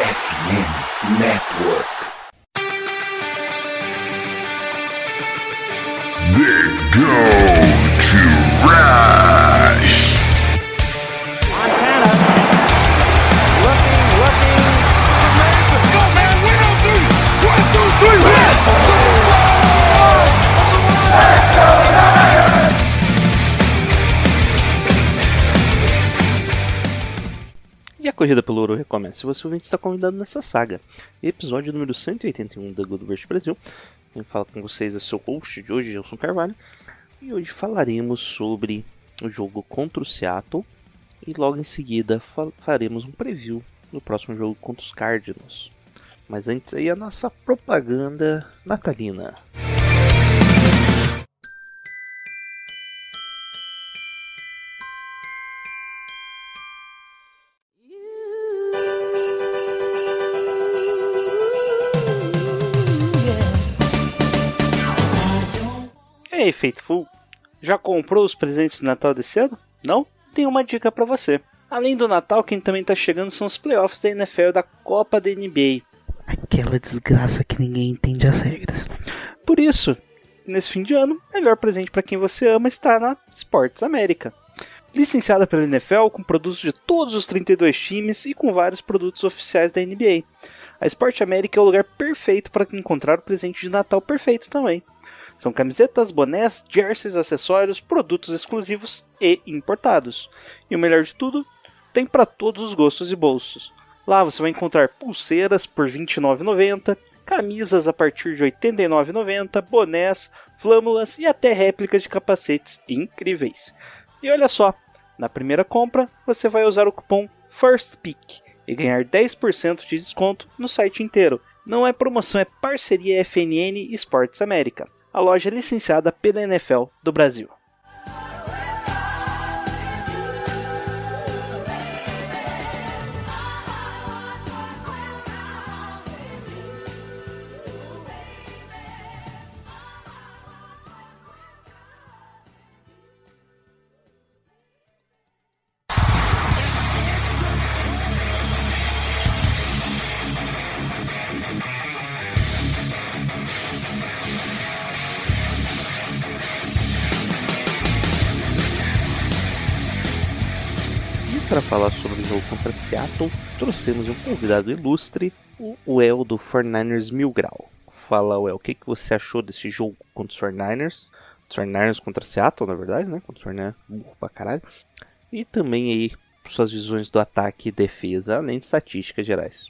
FM Network. They go to Rush. Corrida pelo ouro recomeça. Você ouvinte está convidado nessa saga. Episódio número 181 da Good Verse Brasil. Quem fala com vocês é seu host de hoje, Gelson Carvalho. E hoje falaremos sobre o jogo contra o Seattle. E logo em seguida fa- faremos um preview do próximo jogo contra os Cardinals. Mas antes aí a nossa propaganda natalina. Aí, Faithful? Já comprou os presentes de Natal desse ano? Não? Tenho uma dica pra você. Além do Natal, quem também tá chegando são os playoffs da NFL da Copa da NBA. Aquela desgraça que ninguém entende as regras. Por isso, nesse fim de ano, o melhor presente para quem você ama está na Sports América. Licenciada pela NFL com produtos de todos os 32 times e com vários produtos oficiais da NBA. A Sport América é o lugar perfeito para encontrar o presente de Natal perfeito também. São camisetas, bonés, jerseys, acessórios, produtos exclusivos e importados. E o melhor de tudo, tem para todos os gostos e bolsos. Lá você vai encontrar pulseiras por R$ 29,90, camisas a partir de R$ 89,90, bonés, flâmulas e até réplicas de capacetes incríveis. E olha só, na primeira compra você vai usar o cupom FIRSTPICK e ganhar 10% de desconto no site inteiro. Não é promoção, é parceria FNN Esportes América, a loja licenciada pela NFL do Brasil. Contra Seattle, trouxemos um convidado ilustre, o Well do 49ers Mil Grau. Fala, Well, o que, que você achou desse jogo contra os 49ers? Os 49ers contra Seattle, na verdade, né? Contra os 49ers, burro pra caralho. E também aí, suas visões do ataque e defesa, além de estatísticas gerais.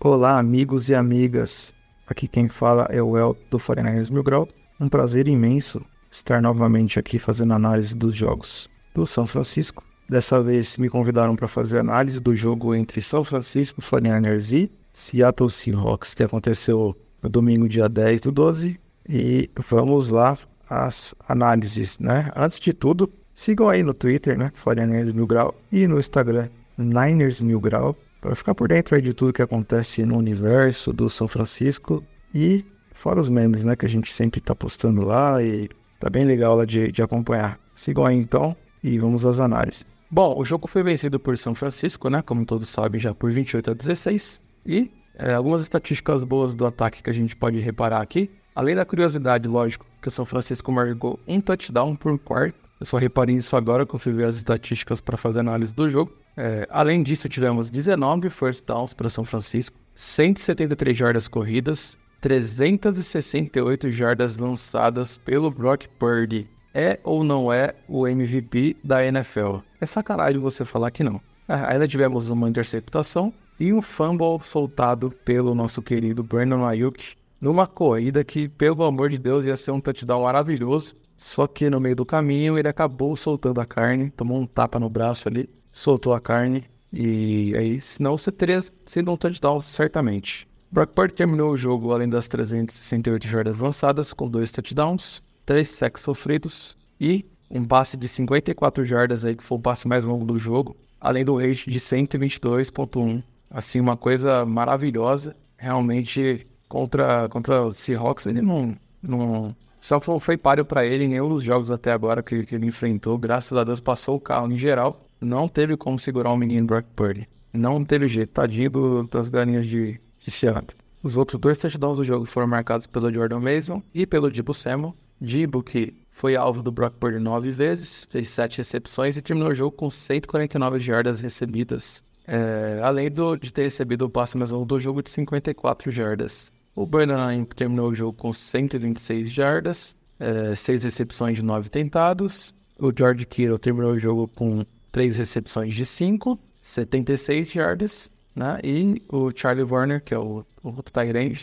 Olá, amigos e amigas. Aqui quem fala é o El do 49ers Mil Grau. Um prazer imenso estar novamente aqui fazendo análise dos jogos do São Francisco. Dessa vez me convidaram para fazer análise do jogo entre São Francisco 49ers e Seattle Seahawks, que aconteceu no domingo, dia 10 do 12. E vamos lá às análises, né? Antes de tudo, sigam aí no Twitter, né? 49ers Mil Grau e no Instagram, Niners Mil Grau, para ficar por dentro aí de tudo que acontece no universo do São Francisco e fora os memes, né, que a gente sempre tá postando lá e tá bem legal lá de, de acompanhar. Sigam aí então e vamos às análises. Bom, o jogo foi vencido por São Francisco, né, como todos sabem, já por 28 a 16 e é, algumas estatísticas boas do ataque que a gente pode reparar aqui. Além da curiosidade, lógico, que o São Francisco marcou um touchdown por quarto. Eu só reparei isso agora que eu fui ver as estatísticas para fazer análise do jogo. É, além disso, tivemos 19 first downs para São Francisco, 173 jardas corridas, 368 jardas lançadas pelo Brock Purdy. É ou não é o MVP da NFL? É sacanagem você falar que não. Ah, Ainda tivemos uma interceptação e um fumble soltado pelo nosso querido Brandon Ayuk numa corrida que, pelo amor de Deus, ia ser um touchdown maravilhoso. Só que no meio do caminho ele acabou soltando a carne, tomou um tapa no braço ali, soltou a carne. E aí, senão você teria sido um touchdown certamente. Brock Purdy terminou o jogo além das 368 jardas lançadas, com dois touchdowns, três sacks sofridos e um passe de 54 jardas aí, que foi o passe mais longo do jogo, além do rate de 122.1. Assim, uma coisa maravilhosa. Realmente, contra, contra o Seahawks, ele não, não, só foi, foi páreo para ele em nenhum dos jogos até agora que, que ele enfrentou. Graças a Deus passou o carro em geral. Não teve como segurar o menino Brock Purdy. Não teve jeito, tadinho das galinhas de, de Seattle. Os outros dois touchdowns do jogo foram marcados pelo Jordan Mason e pelo Dibo Samuel. Dibo, que foi alvo do Brock Purdy nove vezes, fez sete recepções e terminou o jogo com 149 jardas recebidas. É, além do- de ter recebido o passe mais longo do jogo de 54 jardas. O Brandon terminou o jogo com 126 jardas, é, seis recepções de 9 tentados. O George Kittle terminou o jogo com 3 recepções de 5, 76 jardas. Né? E o Charlie Warner, que é o, o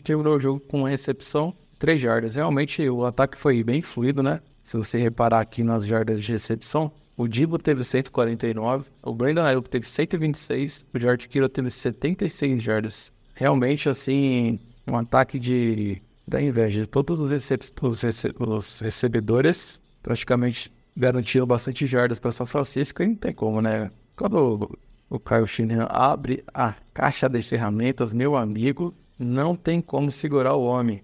terminou o jogo com uma recepção, 3 jardas. Realmente o ataque foi bem fluido, né? Se você reparar aqui nas jardas de recepção, o Dibo teve 149, o Brandon Ayuk teve 126, o George Kittle teve 76 jardas. Realmente, assim, um ataque de da inveja. Todos os, recep- os rece- os recebedores praticamente garantiram bastante jardas para São Francisco e não tem como, né? Quando o, o Kyle Shanahan abre a caixa de ferramentas, meu amigo, não tem como segurar o homem.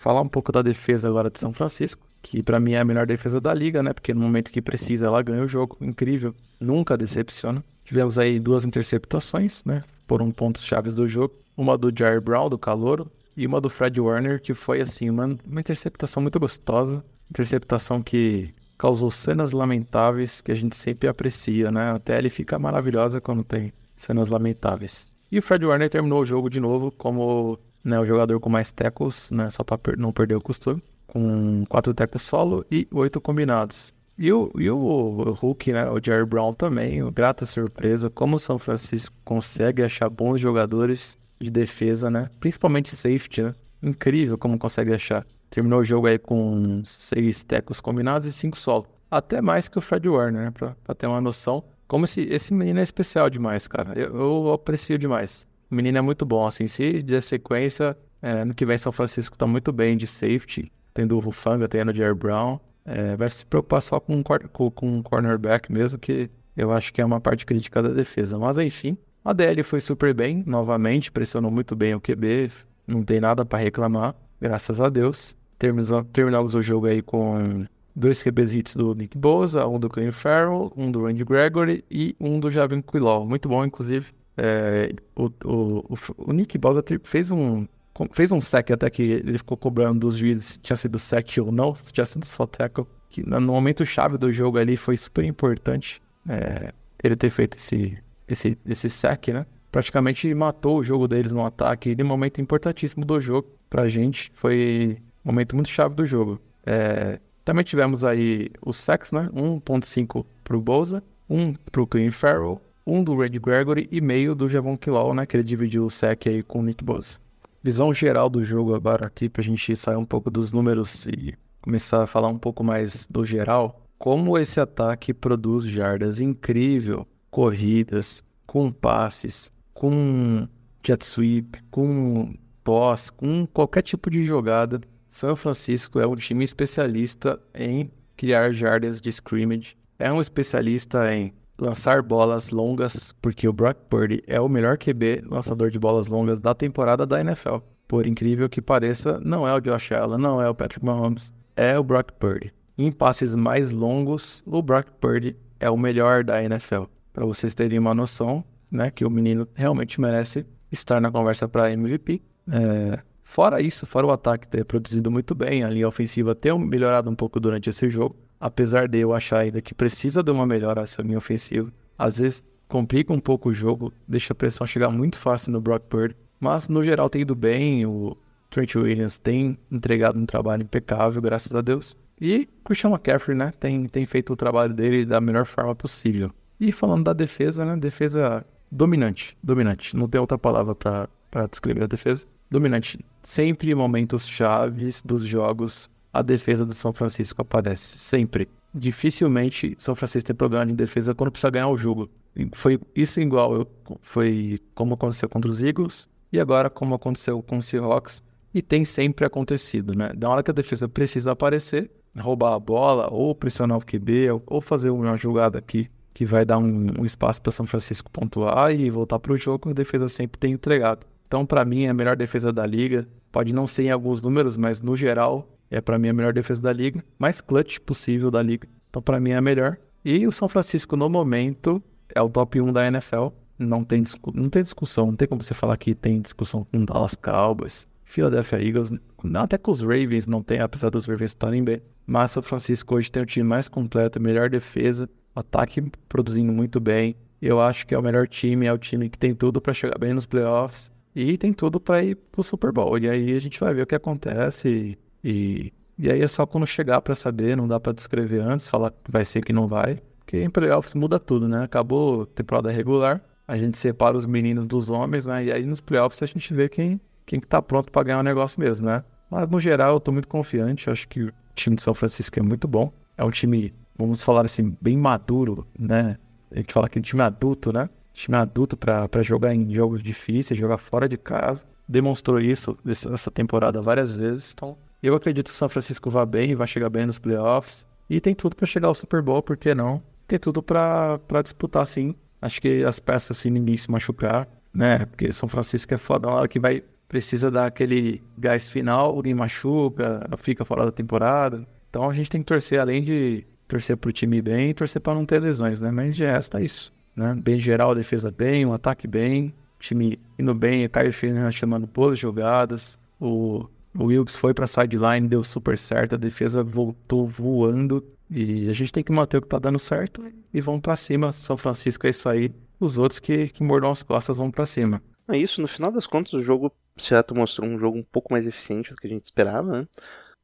Falar um pouco da defesa agora de São Francisco, que pra mim é a melhor defesa da liga, né? Porque no momento que precisa ela ganha o jogo. Incrível, nunca decepciona. Tivemos aí duas interceptações, né? Foram pontos chaves do jogo. Uma do Jair Brown, do Calouro, e uma do Fred Warner, que foi assim, uma, uma interceptação muito gostosa. Interceptação que causou cenas lamentáveis que a gente sempre aprecia, né? Até ele fica maravilhosa quando tem cenas lamentáveis. E o Fred Warner terminou o jogo de novo como né, o jogador com mais tackles, né? Só para não perder o costume. Com quatro tackles solo e oito combinados. E o, e o Hulk, né? O Jerry Brown também, grata surpresa, como o São Francisco consegue achar bons jogadores de defesa, né? Principalmente safety, né? Incrível como consegue achar. Terminou o jogo aí com seis tackles combinados e cinco solo. Até mais que o Fred Warner, né? Ter uma noção. Como esse, esse menino é especial demais, cara. Eu, eu aprecio demais. O menino é muito bom, assim. Se de sequência, é, no que vem São Francisco tá muito bem de safety. Tendo o Rufanga, tendo o Jerry Brown. É, vai se preocupar só com, cor- com, cornerback mesmo, que eu acho que é uma parte crítica da defesa. Mas enfim, a DL foi super bem, novamente, pressionou muito bem o QB, não tem nada para reclamar, graças a Deus. Terminamos, o jogo aí com dois QBs hits do Nick Bosa, um do Clem Farrell, um do Randy Gregory e um do Javin Quilol. Muito bom, inclusive. É, o, o, o, o Nick Bosa fez um fez um sec até que ele ficou cobrando dos juízes se tinha sido sec ou não, se tinha sido só tackle. Que no momento chave do jogo ali foi super importante é, ele ter feito esse, esse, esse sec, né? Praticamente matou o jogo deles no ataque. E momento importantíssimo do jogo pra gente. Foi um momento muito chave do jogo. É, também tivemos aí os sacks, né? 1.5 pro Boza, um pro Clean Farrell, um do Red Gregory e meio do Javon Kilol, né? Que ele dividiu o sec aí com o Nick Boza. Visão geral do jogo agora aqui pra gente sair um pouco dos números e começar a falar um pouco mais do geral. Como esse ataque produz jardas incrível, corridas, com passes, com jet sweep, com toss, com qualquer tipo de jogada. São Francisco é um time especialista em criar jardas de scrimmage. É um especialista em lançar bolas longas, porque o Brock Purdy é o melhor QB lançador de bolas longas da temporada da NFL. Por incrível que pareça, não é o Josh Allen, não é o Patrick Mahomes, é o Brock Purdy. Em passes mais longos, o Brock Purdy é o melhor da NFL. Para vocês terem uma noção, né, que o menino realmente merece estar na conversa para MVP. É, fora isso, fora o ataque ter produzido muito bem, a linha ofensiva ter melhorado um pouco durante esse jogo, apesar de eu achar ainda que precisa de uma melhora essa linha ofensiva, às vezes complica um pouco o jogo, deixa a pressão chegar muito fácil no Brock Purdy, mas no geral tem ido bem, o Trent Williams tem entregado um trabalho impecável, graças a Deus. E Christian McCaffrey, né, tem, tem feito o trabalho dele da melhor forma possível. E falando da defesa, né, defesa dominante, dominante, não tem outra palavra para descrever a defesa. Dominante, sempre em momentos chaves dos jogos, a defesa do São Francisco aparece, sempre. Dificilmente São Francisco tem problema de defesa quando precisa ganhar o jogo. Foi isso igual, foi como aconteceu contra os Eagles e agora como aconteceu com os Seahawks e tem sempre acontecido, né? Da hora que a defesa precisa aparecer, roubar a bola ou pressionar o QB ou- ou fazer uma jogada aqui que vai dar um, um espaço para São Francisco pontuar e voltar para o jogo, a defesa sempre tem entregado. Então, para mim, é a melhor defesa da liga. Pode não ser em alguns números, mas no geral, é para mim a melhor defesa da liga, mais clutch possível da liga. Então, para mim, é a melhor. E o São Francisco, no momento, é o top 1 da NFL. não tem, não tem discussão, não tem como você falar que tem discussão com Dallas Cowboys, Philadelphia Eagles, até com os Ravens não tem, apesar dos Ravens estarem bem. Mas São Francisco hoje tem o time mais completo, melhor defesa, ataque produzindo muito bem. Eu acho que é o melhor time, é o time que tem tudo para chegar bem nos playoffs e tem tudo para ir pro Super Bowl. E aí a gente vai ver o que acontece e, e aí é só quando chegar para saber, não dá para descrever antes, falar que vai ser que não vai. Porque em playoffs muda tudo, né? Acabou a temporada regular, a gente separa os meninos dos homens, né? E aí nos playoffs a gente vê quem, quem que tá pronto para ganhar o negócio mesmo, né? Mas no geral eu tô muito confiante, acho que o time de São Francisco é muito bom. É um time, vamos falar assim, bem maduro, né? A gente fala que é um time adulto, né? Time adulto para jogar em jogos difíceis, jogar fora de casa. Demonstrou isso esse- essa temporada várias vezes. Então, eu acredito que o São Francisco vai bem, vai chegar bem nos playoffs. E tem tudo para chegar ao Super Bowl, por que não? Tem tudo para disputar sim. Acho que as peças, se ninguém se machucar, né? Porque São Francisco é foda, na hora que vai precisa dar aquele gás final, alguém machuca, fica fora da temporada. Então a gente tem que torcer, além de torcer pro time bem, torcer para não ter lesões, né? Mas de resto é isso, né? Bem geral, defesa bem, o ataque bem, time indo bem, Caio Fernandes chamando boas jogadas, o, o Wilkes foi pra sideline, deu super certo, a defesa voltou voando e a gente tem que manter o que tá dando certo e vamos pra cima. São Francisco é isso aí. Os outros que, que mordam as costas vão pra cima. É isso, no final das contas, o jogo Seattle mostrou um jogo um pouco mais eficiente do que a gente esperava, né?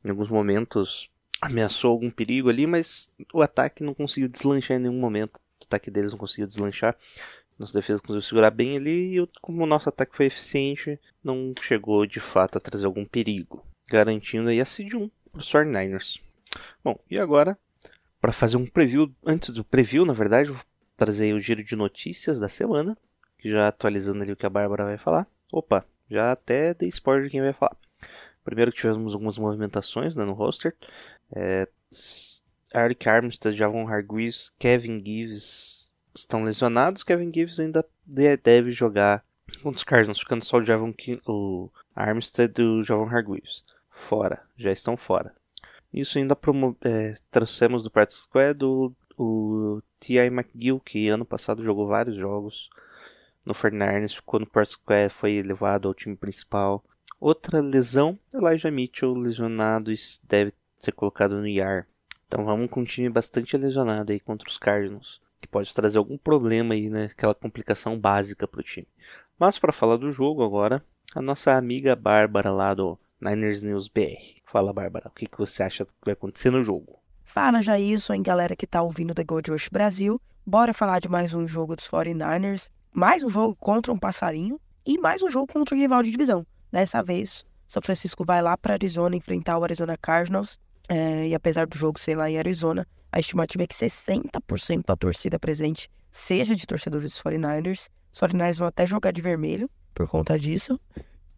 Em alguns momentos ameaçou algum perigo ali, mas o ataque não conseguiu deslanchar em nenhum momento. O ataque deles não conseguiu deslanchar. Nossa defesa conseguiu segurar bem ali e como o nosso ataque foi eficiente, não chegou de fato a trazer algum perigo, garantindo aí a seed 1 para os 49ers. Bom, e agora, para fazer um preview, antes do preview, na verdade, vou trazer o giro de notícias da semana, que já atualizando ali o que a Bárbara vai falar. Opa, já até dei spoiler de quem vai falar. Primeiro que tivemos algumas movimentações né, no roster. É, Eric Armstead, Javon Hargreaves, Kevin Gibbs estão lesionados. Kevin Gibbs ainda de- deve jogar contra os Cardinals, ficando só o Javon Ki- o Armstead e o Javon Hargreaves fora, já estão fora. Isso ainda promo- é, trouxemos do practice squad o, o T.I. McGill, que ano passado jogou vários jogos no 49ers, ficou no practice squad, foi levado ao time principal. Outra lesão, Elijah Mitchell lesionado e deve ser colocado no IR. Então vamos com um time bastante lesionado aí contra os Cardinals, que pode trazer algum problema aí, né? Aquela complicação básica para o time. Mas para falar do jogo agora, a nossa amiga Bárbara lá do Niners News BR. Fala Bárbara, o que, que você acha que vai acontecer no jogo? Fala Jailson e galera que tá ouvindo The Gold Rush Brasil. Bora falar de mais um jogo dos 49ers. Mais um jogo contra um passarinho e mais um jogo contra um rival de divisão. Dessa vez, São Francisco vai lá para Arizona enfrentar o Arizona Cardinals. É, e apesar do jogo ser lá em Arizona, a estimativa é que 60% da torcida presente seja de torcedores dos 49ers. Os 49ers vão até jogar de vermelho por conta disso.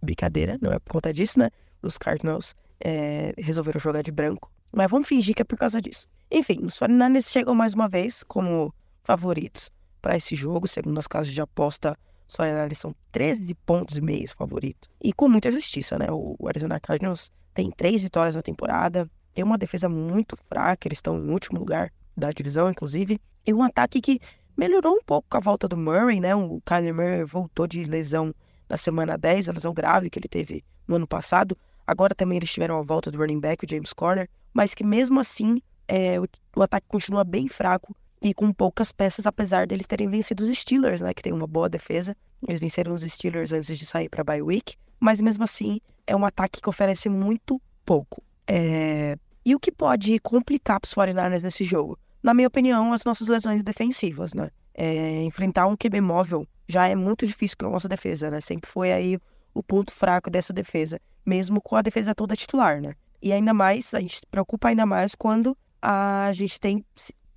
Brincadeira, não é por conta disso, né? Os Cardinals é, resolveram jogar de branco. Mas vamos fingir que é por causa disso. Enfim, os 49ers chegam mais uma vez como favoritos para esse jogo. Segundo as casas de aposta, os 49ers são 13 pontos e meio favoritos. E com muita justiça, né? O Arizona Cardinals tem três vitórias na temporada, tem uma defesa muito fraca, eles estão em último lugar da divisão, inclusive, e um ataque que melhorou um pouco com a volta do Murray, né? O Kyler Murray voltou de lesão na semana 10, a lesão grave que ele teve no ano passado. Agora também eles tiveram a volta do running back, o James Conner, mas que mesmo assim é, o, o ataque continua bem fraco e com poucas peças, apesar deles terem vencido os Steelers, né? Que tem uma boa defesa. Eles venceram os Steelers antes de sair para bye week, mas mesmo assim é um ataque que oferece muito pouco. É, E o que pode complicar para os 49ers nesse jogo? Na minha opinião, as nossas lesões defensivas, né? É, enfrentar um QB móvel já é muito difícil para nossa defesa, né? Sempre foi aí o ponto fraco dessa defesa, mesmo com a defesa toda titular, né? E ainda mais, a gente se preocupa ainda mais quando a gente tem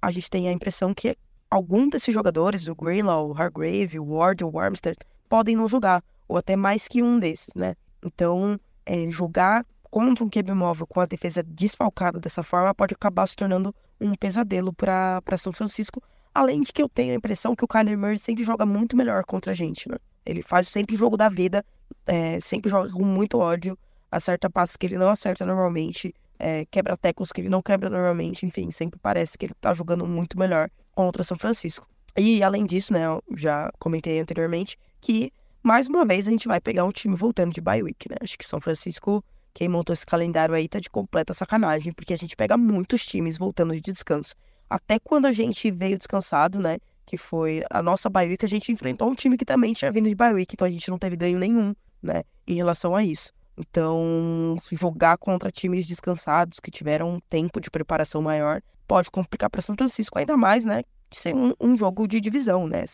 a gente tem a impressão que algum desses jogadores, o Greenlaw, o Hargrave, o Ward, o Armstead, podem não jogar, ou até mais que um desses, né? Então, é, jogar contra um QB móvel com a defesa desfalcada dessa forma pode acabar se tornando um pesadelo para São Francisco. Além de que eu tenho a impressão que o Kyler Murray sempre joga muito melhor contra a gente, né? Ele faz sempre o jogo da vida, é, sempre joga com muito ódio, acerta passos que ele não acerta normalmente, é, quebra tecos que ele não quebra normalmente, enfim, sempre parece que ele tá jogando muito melhor contra São Francisco. E além disso, né, eu já comentei anteriormente que mais uma vez a gente vai pegar um time voltando de bye week, né? Acho que São Francisco, quem montou esse calendário aí tá de completa sacanagem, porque a gente pega muitos times voltando de descanso. Até quando a gente veio descansado, né, que foi a nossa bye a gente enfrentou um time que também tinha vindo de bye então a gente não teve ganho nenhum, né, em relação a isso. Então, jogar contra times descansados que tiveram um tempo de preparação maior pode complicar para São Francisco, ainda mais, né, de ser um, um jogo de divisão, né?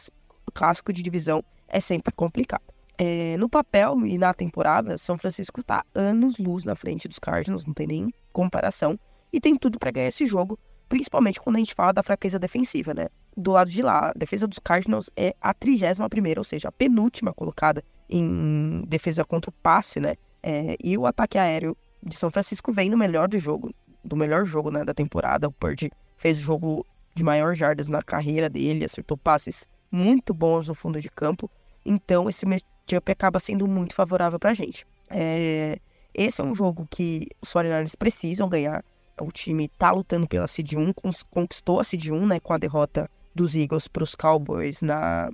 O clássico de divisão é sempre complicado. É, no papel e na temporada, São Francisco está anos-luz na frente dos Cardinals, não tem nem comparação, e tem tudo para ganhar esse jogo, principalmente quando a gente fala da fraqueza defensiva, né? Do lado de lá, a defesa dos Cardinals é a 31 primeira, ou seja, a penúltima colocada em defesa contra o passe, né? É, e o ataque aéreo de São Francisco vem no melhor do jogo, do melhor jogo né, da temporada. O Purdy fez o jogo de maior jardas na carreira dele, acertou passes muito bons no fundo de campo. Então, esse matchup acaba sendo muito favorável para a gente. É, esse é um jogo que os 49ers precisam ganhar. O time tá lutando pela Seed 1, conquistou a Seed 1 né, com a derrota dos Eagles para os Cowboys na,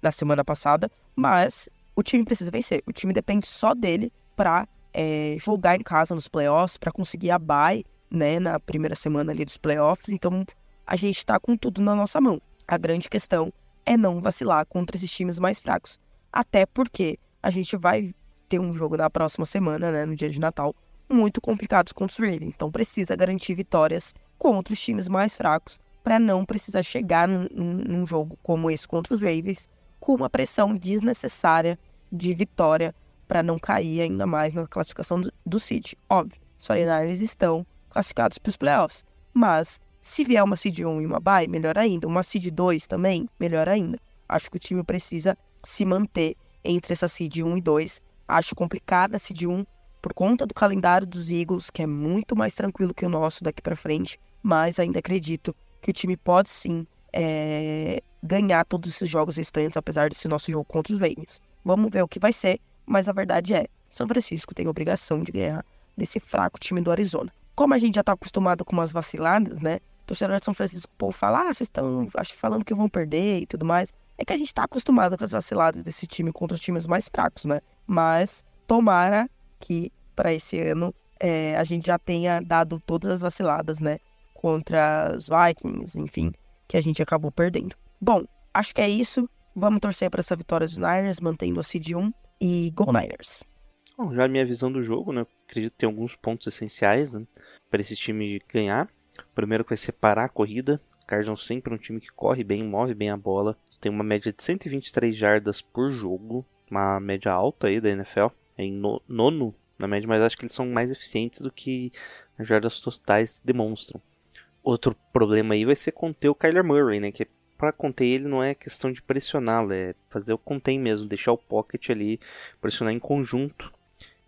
na semana passada, mas o time precisa vencer. O time depende só dele para é, jogar em casa nos playoffs, para conseguir a bye né, na primeira semana ali dos playoffs. Então, a gente está com tudo na nossa mão. A grande questão é não vacilar contra esses times mais fracos. Até porque a gente vai ter um jogo na próxima semana, né, no dia de Natal, muito complicado contra os Ravens. Então precisa garantir vitórias contra os times mais fracos para não precisar chegar num, num, jogo como esse contra os Ravens com uma pressão desnecessária de vitória para não cair ainda mais na classificação do, do City. Óbvio, os 49 estão classificados para os playoffs, mas se vier uma seed 1 e uma bye, melhor ainda. Uma seed 2 também, melhor ainda. Acho que o time precisa se manter entre essa seed 1 e 2. Acho complicada a seed 1 por conta do calendário dos Eagles, que é muito mais tranquilo que o nosso daqui para frente, mas ainda acredito que o time pode sim é, ganhar todos esses jogos restantes, apesar desse nosso jogo contra os Ravens. Vamos ver o que vai ser, mas a verdade é, São Francisco tem obrigação de ganhar desse fraco time do Arizona. Como a gente já está acostumado com umas vaciladas, né? Torcedor de São Francisco, o povo fala, ah, vocês estão falando que vão perder e tudo mais. É que a gente tá acostumado com as vaciladas desse time contra os times mais fracos, né? Mas tomara que para esse ano é, a gente já tenha dado todas as vaciladas, né? Contra os Vikings, enfim, que a gente acabou perdendo. Bom, acho que é isso. Vamos torcer para essa vitória dos Niners, mantendo a seed 1 e Go Niners. Bom, já a minha visão do jogo, né? Acredito que tem alguns pontos essenciais né, para esse time ganhar. Primeiro que vai separar a corrida. Cardinals sempre um time que corre bem, move bem a bola. Tem uma média de 123 jardas por jogo, uma média alta aí da NFL. É em nono na média, mas acho que eles são mais eficientes do que as jardas totais demonstram. Outro problema aí vai ser conter o Kyler Murray, né? Que para conter ele não é questão de pressioná-lo, é fazer o contém mesmo, deixar o pocket ali, pressionar em conjunto.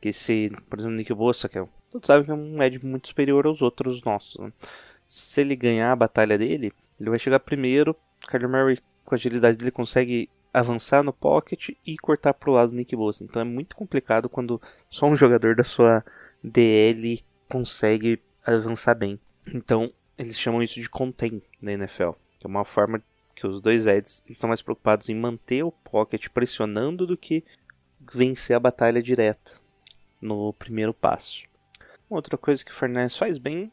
Que esse, por exemplo, Nick Bossa, que é todos sabem que é um Ed muito superior aos outros nossos. Né? Se ele ganhar a batalha dele, ele vai chegar primeiro. Kyler Murray, com a agilidade dele, consegue avançar no pocket e cortar pro lado do Nick Bosa. Então é muito complicado quando só um jogador da sua DL consegue avançar bem. Então eles chamam isso de contain na NFL, que é uma forma que os dois Eds estão mais preocupados em manter o pocket pressionando do que vencer a batalha direta no primeiro passo. Outra coisa que o Fernandes faz bem,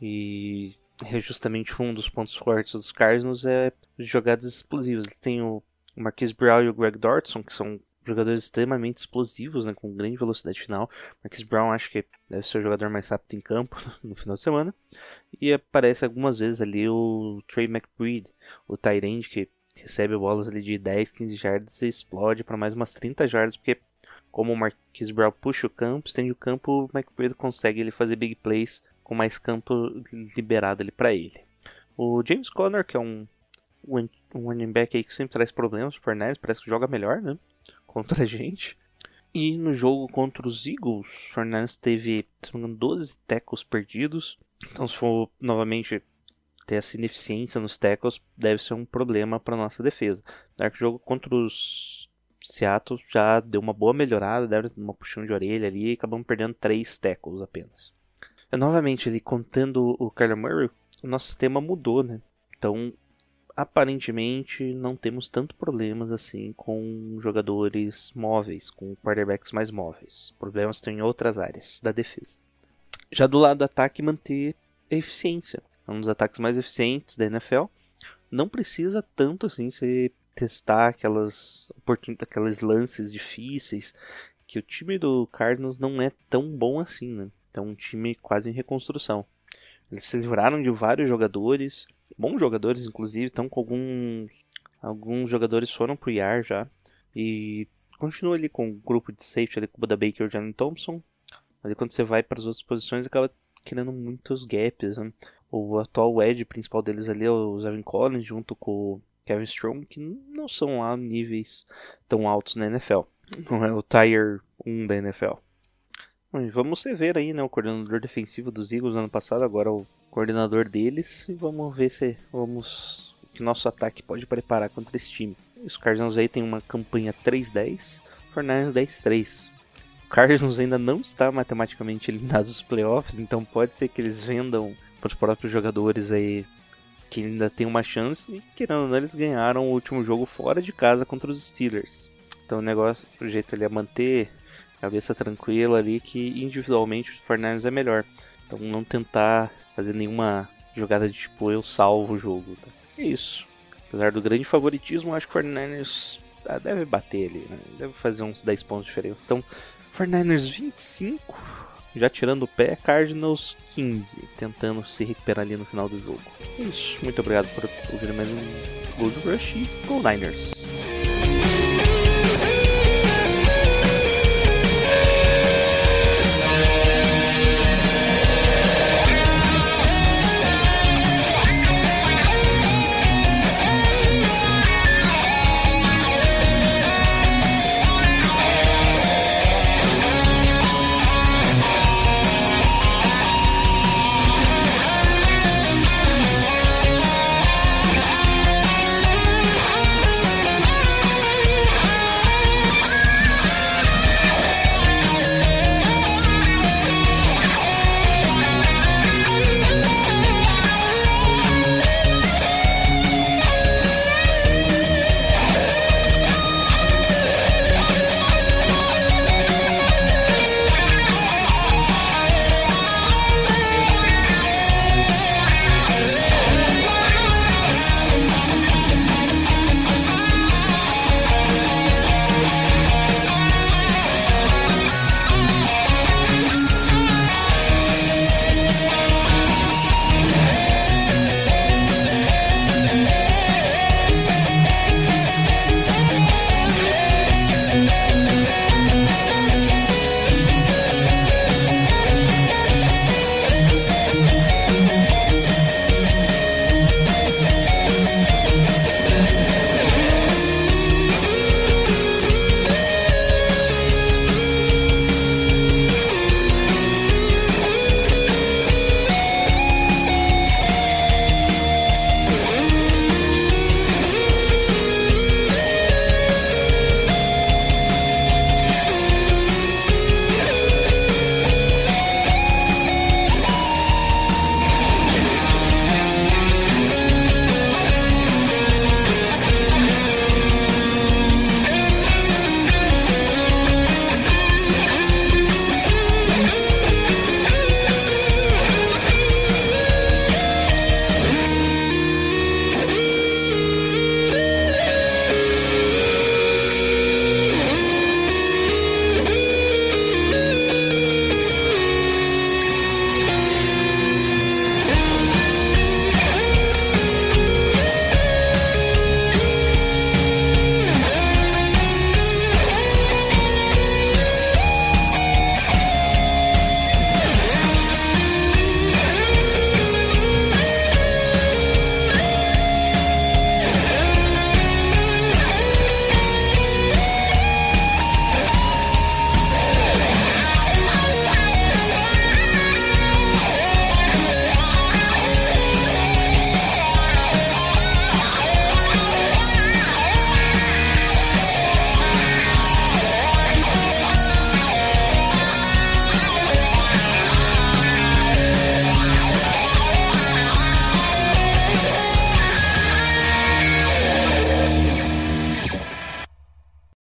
e é justamente um dos pontos fortes dos Cardinals, é jogadas explosivas. Eles têm o Marquis Brown e o Greg Dortson, que são jogadores extremamente explosivos, né, com grande velocidade final. Marquis Brown acho que deve ser o jogador mais rápido em campo no final de semana. E aparece algumas vezes ali o Trey McBride, o Tyrande, que recebe bolas ali de 10, 15 jardas e explode para mais umas 30 jardas, porque como o Marquis Brown puxa o campo, estende o campo, o McBride consegue ele fazer big plays com mais campo liberado ali para ele. O James Conner, que é um, um running back aí que sempre traz problemas para o parece que joga melhor, né? Contra a gente. E no jogo contra os Eagles, o Fernandes teve, se não me engano, 12 tackles perdidos. Então, se for novamente ter essa ineficiência nos tackles, deve ser um problema para nossa defesa. O jogo contra os Seattle já deu uma boa melhorada, deram uma puxão de orelha ali e acabamos perdendo três tackles apenas. Novamente, ali contando o Kyler Murray, o nosso sistema mudou, né? Então, aparentemente não temos tanto problemas assim com jogadores móveis, com quarterbacks mais móveis. Problemas estão em outras áreas da defesa. Já do lado do ataque, manter a eficiência. É um dos ataques mais eficientes da NFL. Não precisa tanto assim você testar aquelas aqueles lances difíceis que o time do Cardinals não é tão bom assim, né? É um time quase em reconstrução. Eles se livraram de vários jogadores, bons jogadores inclusive, estão com alguns alguns jogadores foram pro IAR já e continua ali com o grupo de safety ali com o Buda Baker e o Jalen Thompson. Mas quando você vai para as outras posições acaba criando muitos gaps. Né? O atual edge principal deles ali é o Zevin Collins junto com Kevin Strong, que não são lá níveis tão altos na NFL. Não é o Tier 1 da NFL. Vamos ver aí, né, o coordenador defensivo dos Eagles ano passado, agora o coordenador deles, e vamos ver se vamos o que nosso ataque pode preparar contra esse time. Os Cardinals aí tem uma campanha 3-10, Fernandes 10-3. O Cardinals ainda não está matematicamente eliminado dos playoffs, então pode ser que eles vendam para os próprios jogadores aí que ainda tem uma chance e querendo ou não, eles ganharam o último jogo fora de casa contra os Steelers. Então o negócio, o jeito ali é manter cabeça tranquila ali que individualmente o Fernandes é melhor. Então não tentar fazer nenhuma jogada de tipo eu salvo o jogo. Tá? É isso. Apesar do grande favoritismo, acho que o Fernandes ah, deve bater ali, né? Deve fazer uns 10 pontos de diferença. Então, Fernandes 25, já tirando o pé, Cardinals 15, tentando se recuperar ali no final do jogo. É isso. Muito obrigado por ouvir mais um Gold Rush e Go Niners!